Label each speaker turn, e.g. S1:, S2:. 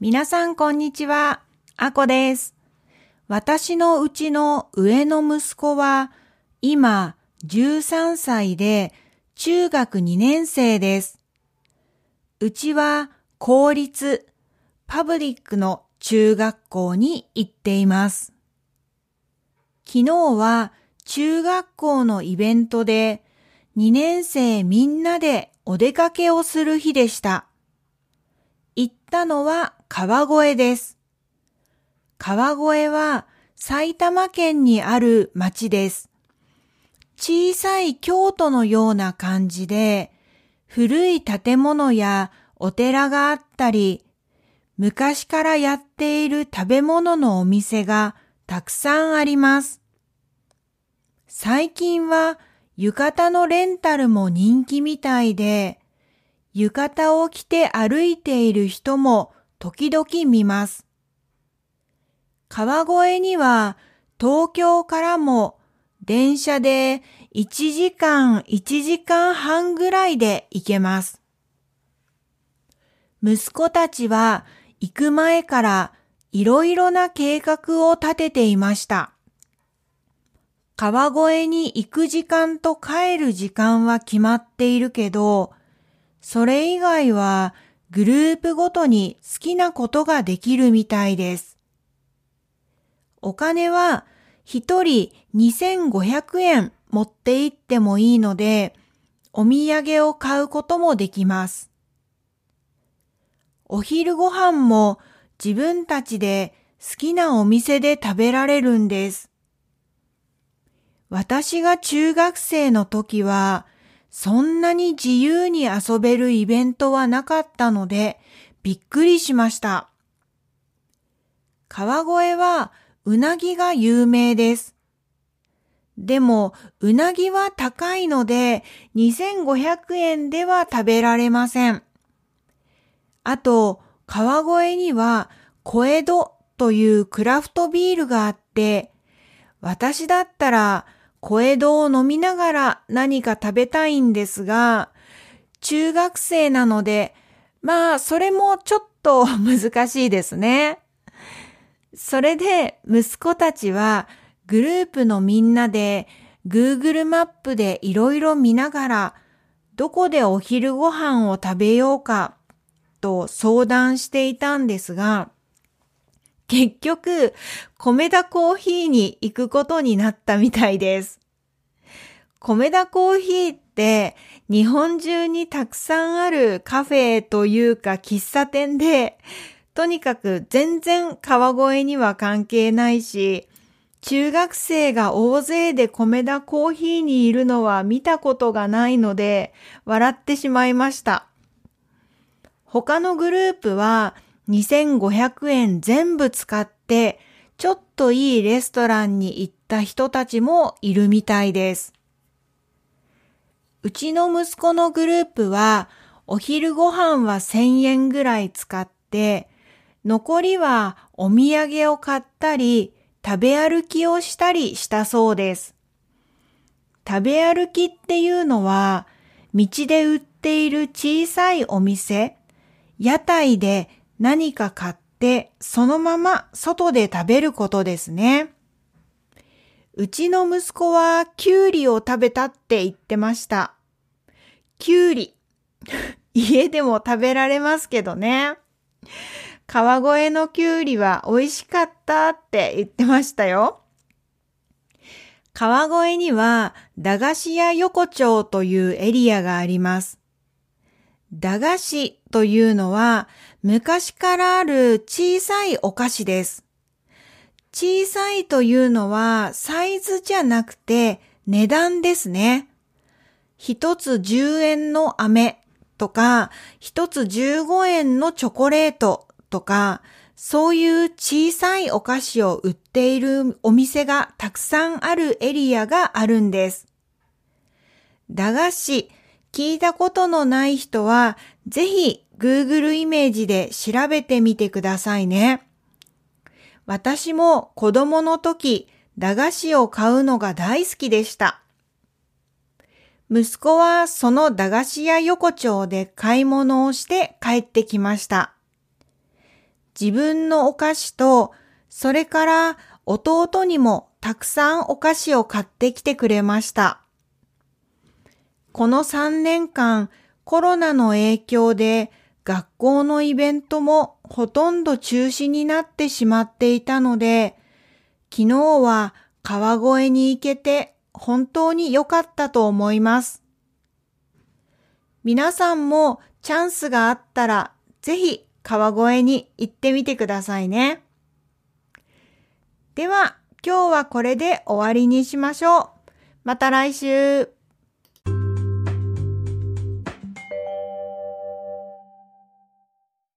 S1: 皆さんこんにちは、あこです。私のうちの上の息子は今13歳で中学2年生です。うちは公立、パブリックの中学校に行っています。昨日は中学校のイベントで2年生みんなでお出かけをする日でした。行ったのは川越です。川越は埼玉県にある町です。小さい京都のような感じで、古い建物やお寺があったり、昔からやっている食べ物のお店がたくさんあります。最近は浴衣のレンタルも人気みたいで、浴衣を着て歩いている人も時々見ます。川越には東京からも電車で1時間1時間半ぐらいで行けます。息子たちは行く前からいろいろな計画を立てていました。川越に行く時間と帰る時間は決まっているけど、それ以外はグループごとに好きなことができるみたいです。お金は一人2500円持って行ってもいいので、お土産を買うこともできます。お昼ご飯も自分たちで好きなお店で食べられるんです。私が中学生の時は、そんなに自由に遊べるイベントはなかったので、びっくりしました。川越はうなぎが有名です。でも、うなぎは高いので、2500円では食べられません。あと、川越には小江戸というクラフトビールがあって、私だったら小江戸を飲みながら何か食べたいんですが、中学生なので、まあ、それもちょっと難しいですね。それで息子たちはグループのみんなで Google マップでいろいろ見ながらどこでお昼ご飯を食べようかと相談していたんですが、結局、米田コーヒーに行くことになったみたいです。米田コーヒーって日本中にたくさんあるカフェというか喫茶店で、とにかく全然川越には関係ないし、中学生が大勢で米田コーヒーにいるのは見たことがないので、笑ってしまいました。他のグループは2500円全部使って、ちょっといいレストランに行った人たちもいるみたいです。うちの息子のグループは、お昼ご飯は1000円ぐらい使って、残りはお土産を買ったり、食べ歩きをしたりしたそうです。食べ歩きっていうのは、道で売っている小さいお店、屋台で何か買ってそのまま外で食べることですね。うちの息子はキュウリを食べたって言ってました。キュウリ。家でも食べられますけどね。川越のキュウリは美味しかったって言ってましたよ。川越には駄菓子屋横丁というエリアがあります。駄菓子というのは昔からある小さいお菓子です。小さいというのはサイズじゃなくて値段ですね。一つ10円の飴とか、一つ15円のチョコレートとか、そういう小さいお菓子を売っているお店がたくさんあるエリアがあるんです。駄菓子、聞いたことのない人は、ぜひ Google イメージで調べてみてくださいね。私も子供の時、駄菓子を買うのが大好きでした。息子はその駄菓子屋横丁で買い物をして帰ってきました。自分のお菓子と、それから弟にもたくさんお菓子を買ってきてくれました。この3年間コロナの影響で学校のイベントもほとんど中止になってしまっていたので、昨日は川越に行けて本当に良かったと思います。皆さんもチャンスがあったらぜひ川越に行ってみてくださいね。では今日はこれで終わりにしましょう。また来週。